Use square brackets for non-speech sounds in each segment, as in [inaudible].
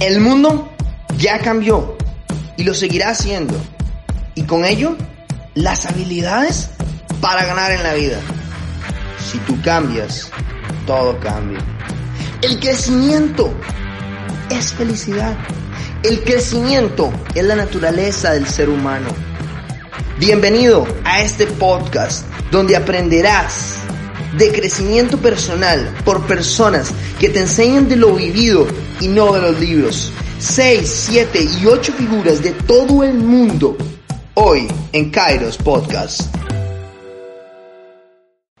El mundo ya cambió y lo seguirá haciendo. Y con ello, las habilidades para ganar en la vida. Si tú cambias, todo cambia. El crecimiento es felicidad. El crecimiento es la naturaleza del ser humano. Bienvenido a este podcast donde aprenderás de crecimiento personal por personas que te enseñan de lo vivido y no de los libros. 6, 7 y 8 figuras de todo el mundo hoy en Kairos Podcast.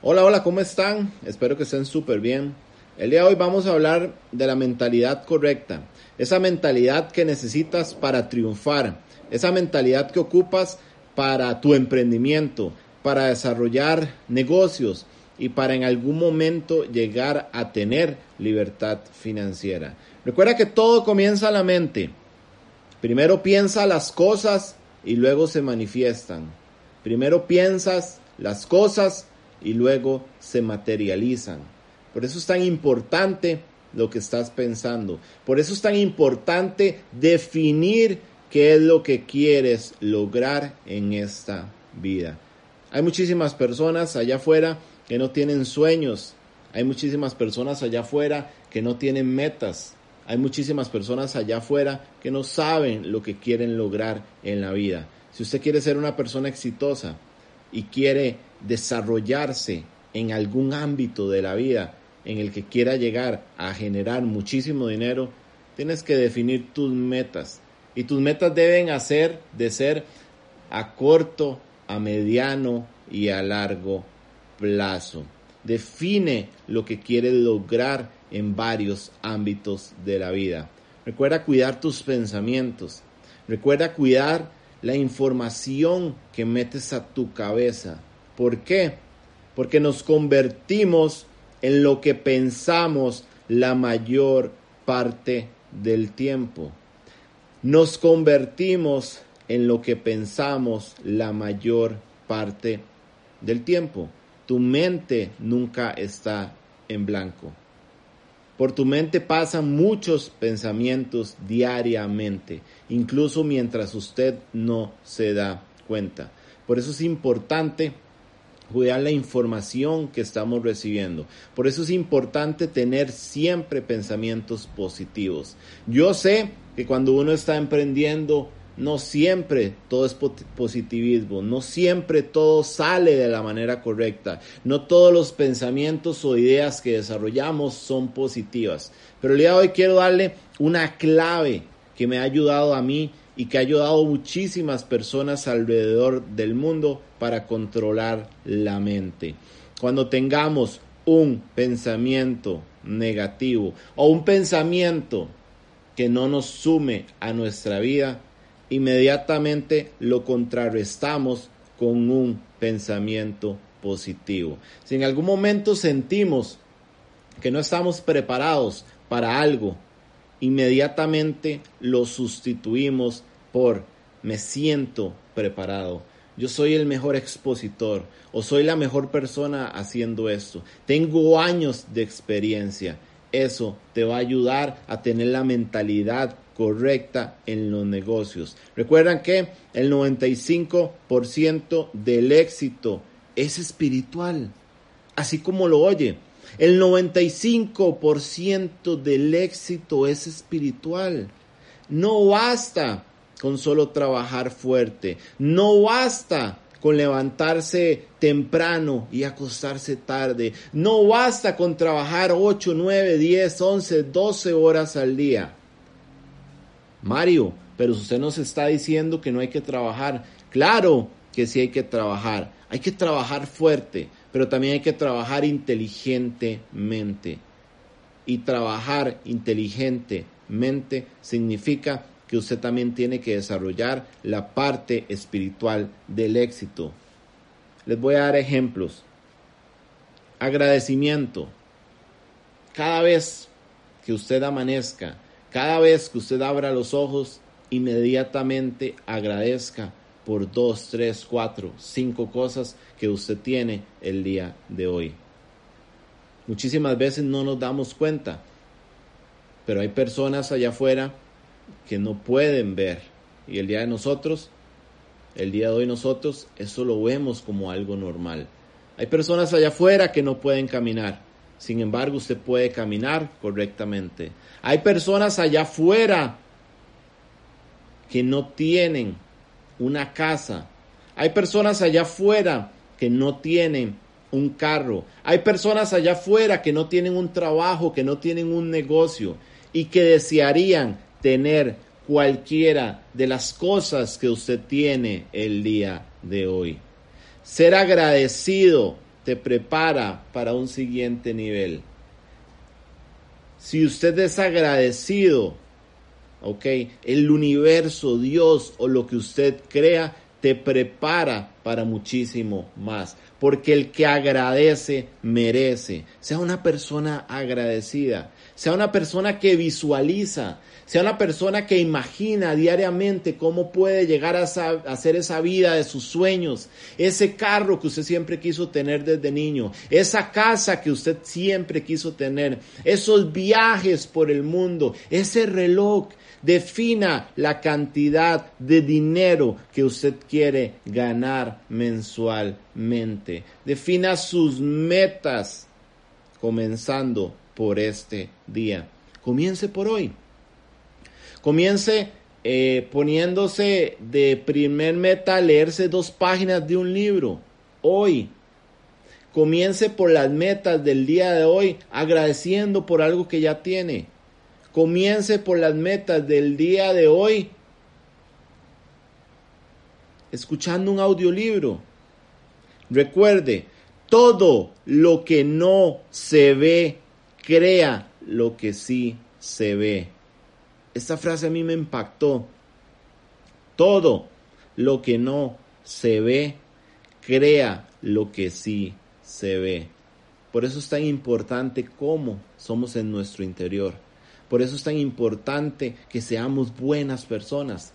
Hola, hola, ¿cómo están? Espero que estén súper bien. El día de hoy vamos a hablar de la mentalidad correcta, esa mentalidad que necesitas para triunfar, esa mentalidad que ocupas para tu emprendimiento, para desarrollar negocios, y para en algún momento llegar a tener libertad financiera. Recuerda que todo comienza en la mente. Primero piensa las cosas y luego se manifiestan. Primero piensas las cosas y luego se materializan. Por eso es tan importante lo que estás pensando. Por eso es tan importante definir qué es lo que quieres lograr en esta vida. Hay muchísimas personas allá afuera que no tienen sueños. Hay muchísimas personas allá afuera que no tienen metas. Hay muchísimas personas allá afuera que no saben lo que quieren lograr en la vida. Si usted quiere ser una persona exitosa y quiere desarrollarse en algún ámbito de la vida en el que quiera llegar a generar muchísimo dinero, tienes que definir tus metas. Y tus metas deben hacer de ser a corto, a mediano y a largo plazo. Define lo que quieres lograr en varios ámbitos de la vida. Recuerda cuidar tus pensamientos. Recuerda cuidar la información que metes a tu cabeza. ¿Por qué? Porque nos convertimos en lo que pensamos la mayor parte del tiempo. Nos convertimos en lo que pensamos la mayor parte del tiempo tu mente nunca está en blanco. Por tu mente pasan muchos pensamientos diariamente, incluso mientras usted no se da cuenta. Por eso es importante cuidar la información que estamos recibiendo. Por eso es importante tener siempre pensamientos positivos. Yo sé que cuando uno está emprendiendo no siempre todo es positivismo, no siempre todo sale de la manera correcta, no todos los pensamientos o ideas que desarrollamos son positivas. Pero el día de hoy quiero darle una clave que me ha ayudado a mí y que ha ayudado a muchísimas personas alrededor del mundo para controlar la mente. Cuando tengamos un pensamiento negativo o un pensamiento que no nos sume a nuestra vida, inmediatamente lo contrarrestamos con un pensamiento positivo. Si en algún momento sentimos que no estamos preparados para algo, inmediatamente lo sustituimos por me siento preparado. Yo soy el mejor expositor o soy la mejor persona haciendo esto. Tengo años de experiencia. Eso te va a ayudar a tener la mentalidad correcta en los negocios. Recuerdan que el 95% del éxito es espiritual, así como lo oye. El 95% del éxito es espiritual. No basta con solo trabajar fuerte. No basta con levantarse temprano y acostarse tarde. No basta con trabajar 8, 9, 10, 11, 12 horas al día. Mario, pero usted nos está diciendo que no hay que trabajar. Claro que sí hay que trabajar. Hay que trabajar fuerte, pero también hay que trabajar inteligentemente. y trabajar inteligentemente significa que usted también tiene que desarrollar la parte espiritual del éxito. Les voy a dar ejemplos. Agradecimiento. Cada vez que usted amanezca, cada vez que usted abra los ojos, inmediatamente agradezca por dos, tres, cuatro, cinco cosas que usted tiene el día de hoy. Muchísimas veces no nos damos cuenta, pero hay personas allá afuera que no pueden ver. Y el día de nosotros, el día de hoy nosotros, eso lo vemos como algo normal. Hay personas allá afuera que no pueden caminar. Sin embargo, usted puede caminar correctamente. Hay personas allá afuera que no tienen una casa. Hay personas allá afuera que no tienen un carro. Hay personas allá afuera que no tienen un trabajo, que no tienen un negocio y que desearían tener cualquiera de las cosas que usted tiene el día de hoy. Ser agradecido te prepara para un siguiente nivel. Si usted es agradecido, ok, el universo, Dios o lo que usted crea, te prepara para muchísimo más. Porque el que agradece, merece. Sea una persona agradecida. Sea una persona que visualiza. Sea una persona que imagina diariamente cómo puede llegar a, hacer esa vida de sus sueños. Ese carro que usted siempre quiso tener desde niño. Esa casa que usted siempre quiso tener. Esos viajes por el mundo. Ese reloj Defina la cantidad de dinero que usted quiere ganar mensualmente. Defina sus metas comenzando por este día. Comience por hoy. Comience eh, poniéndose de primer meta leerse dos páginas de un libro. Hoy. Comience por las metas del día de hoy agradeciendo por algo que ya tiene. Comience por las metas del día de hoy escuchando un audiolibro. Recuerde, todo lo que no se ve, crea lo que sí se ve. Esta frase a mí me impactó. Todo lo que no se ve, crea lo que sí se ve. Por eso es tan importante cómo somos en nuestro interior. Por eso es tan importante que seamos buenas personas.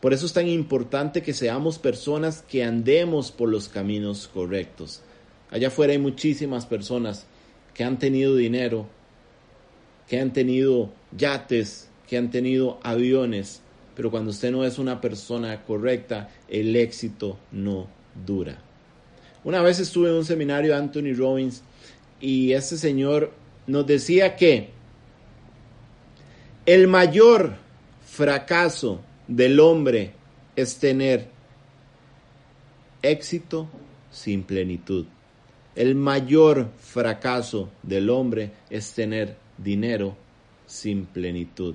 Por eso es tan importante que seamos personas que andemos por los caminos correctos. Allá afuera hay muchísimas personas que han tenido dinero, que han tenido yates, que han tenido aviones, pero cuando usted no es una persona correcta, el éxito no dura. Una vez estuve en un seminario de Anthony Robbins y este señor nos decía que el mayor fracaso del hombre es tener éxito sin plenitud. El mayor fracaso del hombre es tener dinero sin plenitud.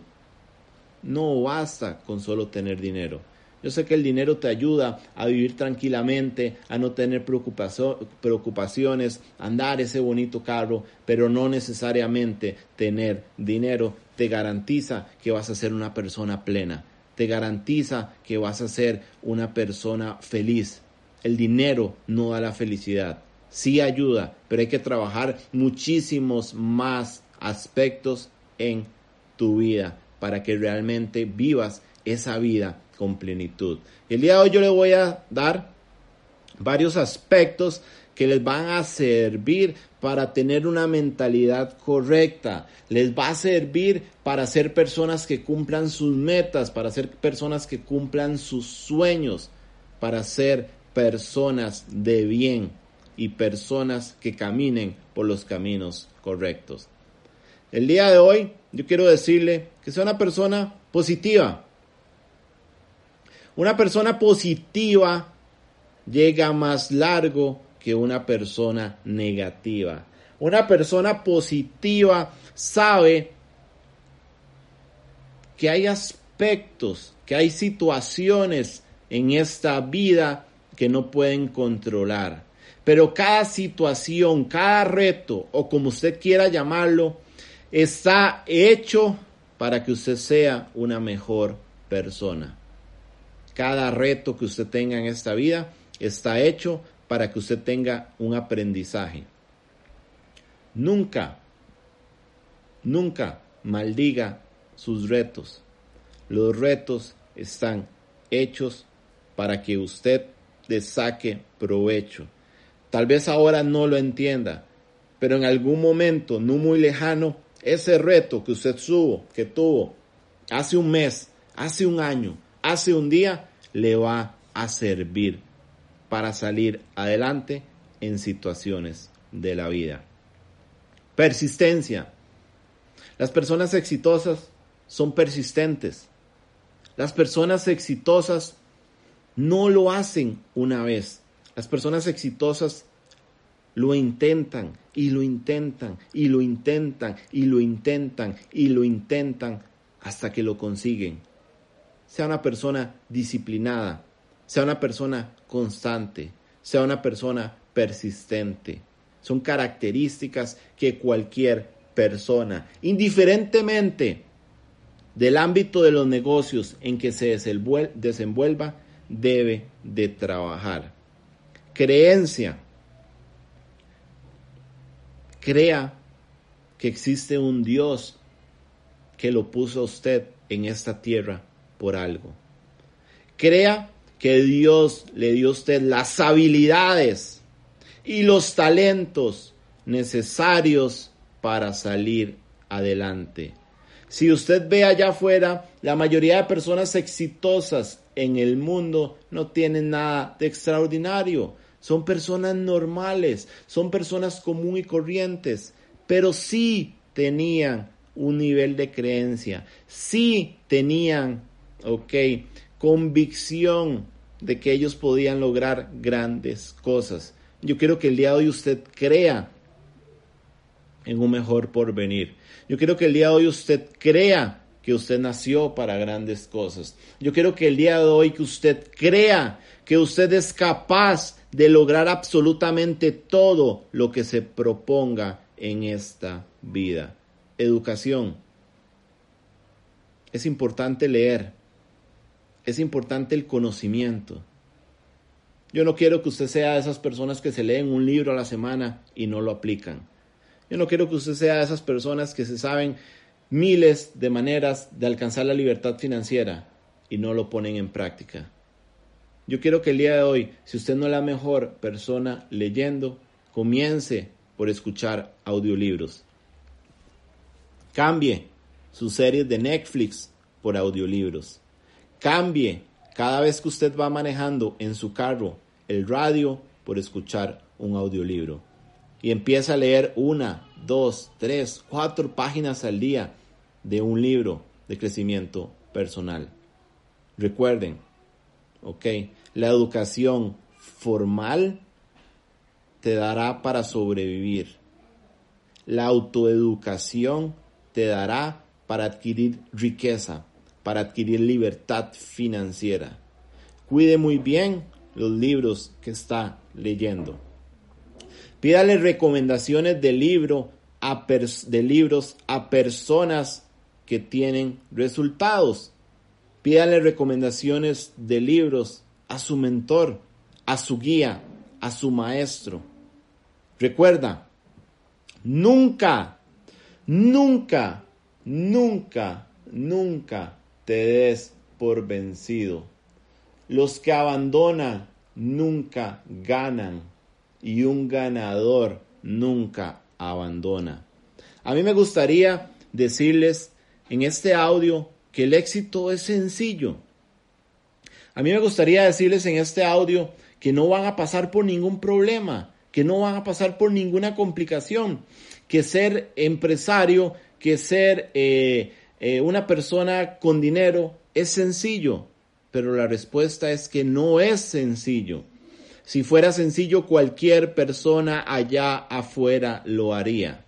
No basta con solo tener dinero. Yo sé que el dinero te ayuda a vivir tranquilamente, a no tener preocupaciones, a andar ese bonito carro, pero no necesariamente tener dinero te garantiza que vas a ser una persona plena, te garantiza que vas a ser una persona feliz. El dinero no da la felicidad, sí ayuda, pero hay que trabajar muchísimos más aspectos en tu vida para que realmente vivas esa vida con plenitud. El día de hoy yo le voy a dar varios aspectos que les van a servir para tener una mentalidad correcta, les va a servir para ser personas que cumplan sus metas, para ser personas que cumplan sus sueños, para ser personas de bien y personas que caminen por los caminos correctos. El día de hoy yo quiero decirle que sea una persona positiva. Una persona positiva llega más largo que una persona negativa. Una persona positiva sabe que hay aspectos, que hay situaciones en esta vida que no pueden controlar. Pero cada situación, cada reto, o como usted quiera llamarlo, está hecho para que usted sea una mejor persona. Cada reto que usted tenga en esta vida está hecho para que usted tenga un aprendizaje. Nunca, nunca maldiga sus retos. Los retos están hechos para que usted le saque provecho. Tal vez ahora no lo entienda, pero en algún momento, no muy lejano, ese reto que usted subo, que tuvo hace un mes, hace un año, hace un día, le va a servir para salir adelante en situaciones de la vida. Persistencia. Las personas exitosas son persistentes. Las personas exitosas no lo hacen una vez. Las personas exitosas lo intentan y lo intentan y lo intentan y lo intentan y lo intentan hasta que lo consiguen. Sea una persona disciplinada, sea una persona constante, sea una persona persistente. Son características que cualquier persona, indiferentemente del ámbito de los negocios en que se desenvuelva, debe de trabajar. Creencia. Crea que existe un Dios que lo puso a usted en esta tierra por algo. Crea que Dios le dio a usted las habilidades y los talentos necesarios para salir adelante. Si usted ve allá afuera, la mayoría de personas exitosas en el mundo no tienen nada de extraordinario. Son personas normales, son personas común y corrientes, pero sí tenían un nivel de creencia, sí tenían, ok, convicción de que ellos podían lograr grandes cosas. Yo quiero que el día de hoy usted crea en un mejor porvenir. Yo quiero que el día de hoy usted crea que usted nació para grandes cosas. Yo quiero que el día de hoy que usted crea que usted es capaz de lograr absolutamente todo lo que se proponga en esta vida. Educación. Es importante leer. Es importante el conocimiento. Yo no quiero que usted sea de esas personas que se leen un libro a la semana y no lo aplican. Yo no quiero que usted sea de esas personas que se saben miles de maneras de alcanzar la libertad financiera y no lo ponen en práctica. Yo quiero que el día de hoy, si usted no es la mejor persona leyendo, comience por escuchar audiolibros. Cambie sus series de Netflix por audiolibros. Cambie cada vez que usted va manejando en su carro el radio por escuchar un audiolibro y empieza a leer una, dos, tres, cuatro páginas al día de un libro de crecimiento personal. Recuerden, ok, la educación formal te dará para sobrevivir. La autoeducación te dará para adquirir riqueza, para adquirir libertad financiera. Cuide muy bien los libros que está leyendo. Pídale recomendaciones de, libro de libros a personas que tienen resultados. Pídale recomendaciones de libros a su mentor, a su guía, a su maestro. Recuerda, nunca, nunca, nunca, nunca te des por vencido. Los que abandonan nunca ganan y un ganador nunca abandona. A mí me gustaría decirles en este audio que el éxito es sencillo. A mí me gustaría decirles en este audio que no van a pasar por ningún problema, que no van a pasar por ninguna complicación, que ser empresario, que ser eh, eh, una persona con dinero es sencillo, pero la respuesta es que no es sencillo. Si fuera sencillo, cualquier persona allá afuera lo haría.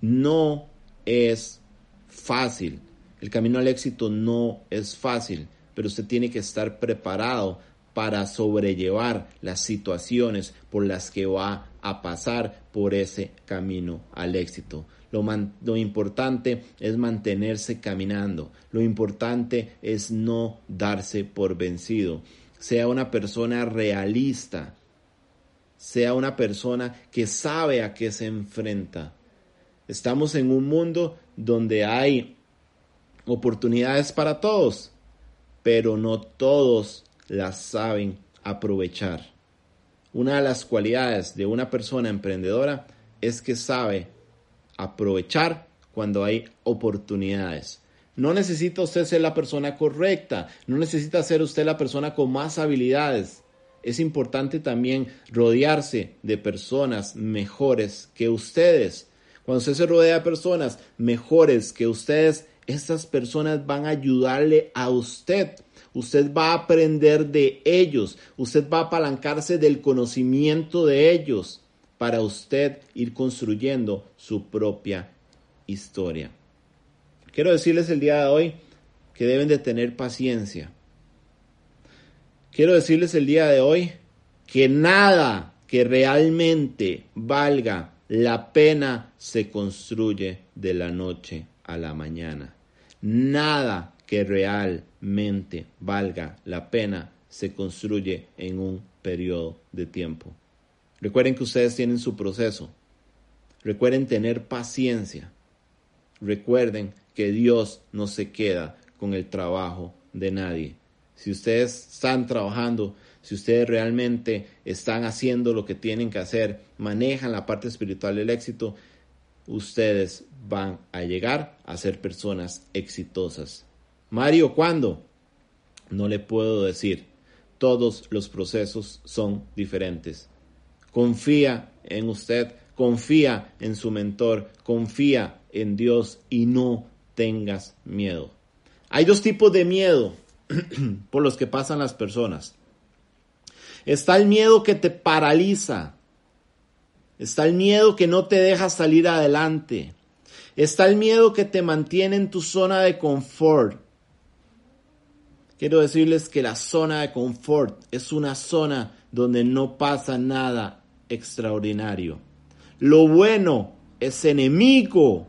No es fácil. El camino al éxito no es fácil, pero usted tiene que estar preparado para sobrellevar las situaciones por las que va a pasar por ese camino al éxito. Lo, importante es mantenerse caminando. Lo importante es no darse por vencido. Sea una persona realista. Sea una persona que sabe a qué se enfrenta. Estamos en un mundo donde hay oportunidades para todos, pero no todos las saben aprovechar. Una de las cualidades de una persona emprendedora es que sabe aprovechar cuando hay oportunidades. No necesita usted ser la persona correcta, no necesita ser usted la persona con más habilidades. Es importante también rodearse de personas mejores que ustedes. Cuando usted se rodea de personas mejores que ustedes, estas personas van a ayudarle a usted. Usted va a aprender de ellos. Usted va a apalancarse del conocimiento de ellos para usted ir construyendo su propia historia. Quiero decirles el día de hoy que deben de tener paciencia. Quiero decirles el día de hoy que nada que realmente valga la pena se construye de la noche a la mañana. Nada que realmente valga la pena se construye en un periodo de tiempo. Recuerden que ustedes tienen su proceso. Recuerden tener paciencia. Recuerden que Dios no se queda con el trabajo de nadie. Si ustedes están trabajando si ustedes realmente están haciendo lo que tienen que hacer, manejan la parte espiritual del éxito, ustedes van a llegar a ser personas exitosas. Mario, ¿cuándo? No le puedo decir. Todos los procesos son diferentes. Confía en usted, confía en su mentor, confía en Dios y no tengas miedo. Hay dos tipos de miedo [clears throat] por los que pasan las personas. Está el miedo que te paraliza. Está el miedo que no te deja salir adelante. Está el miedo que te mantiene en tu zona de confort. Quiero decirles que la zona de confort es una zona donde no pasa nada extraordinario. Lo bueno es enemigo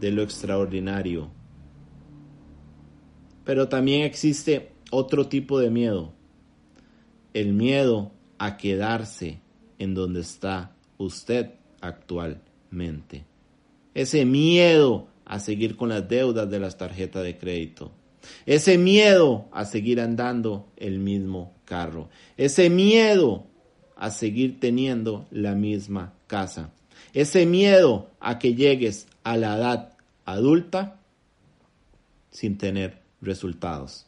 de lo extraordinario. Pero también existe otro tipo de miedo el miedo a quedarse en donde está usted actualmente. Ese miedo a seguir con las deudas de las tarjetas de crédito. Ese miedo a seguir andando el mismo carro. Ese miedo a seguir teniendo la misma casa. Ese miedo a que llegues a la edad adulta sin tener resultados.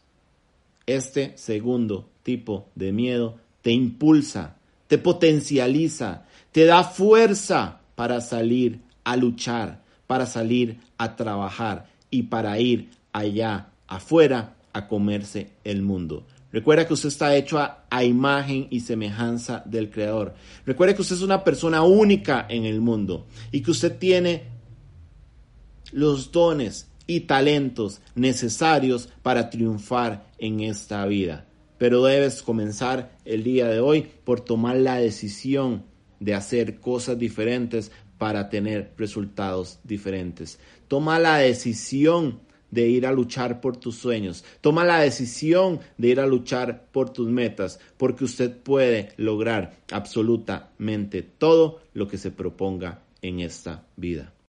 Este segundo tipo de miedo te impulsa, te potencializa, te da fuerza para salir a luchar, para salir a trabajar y para ir allá afuera a comerse el mundo. Recuerda que usted está hecho a, a, imagen y semejanza del Creador. Recuerda que usted es una persona única en el mundo y que usted tiene los dones y talentos necesarios para triunfar en esta vida pero debes comenzar el día de hoy por tomar la decisión de hacer cosas diferentes para tener resultados diferentes. Toma la decisión de ir a luchar por tus sueños. Toma la decisión de ir a luchar por tus metas, porque usted puede lograr absolutamente todo lo que se proponga en esta vida.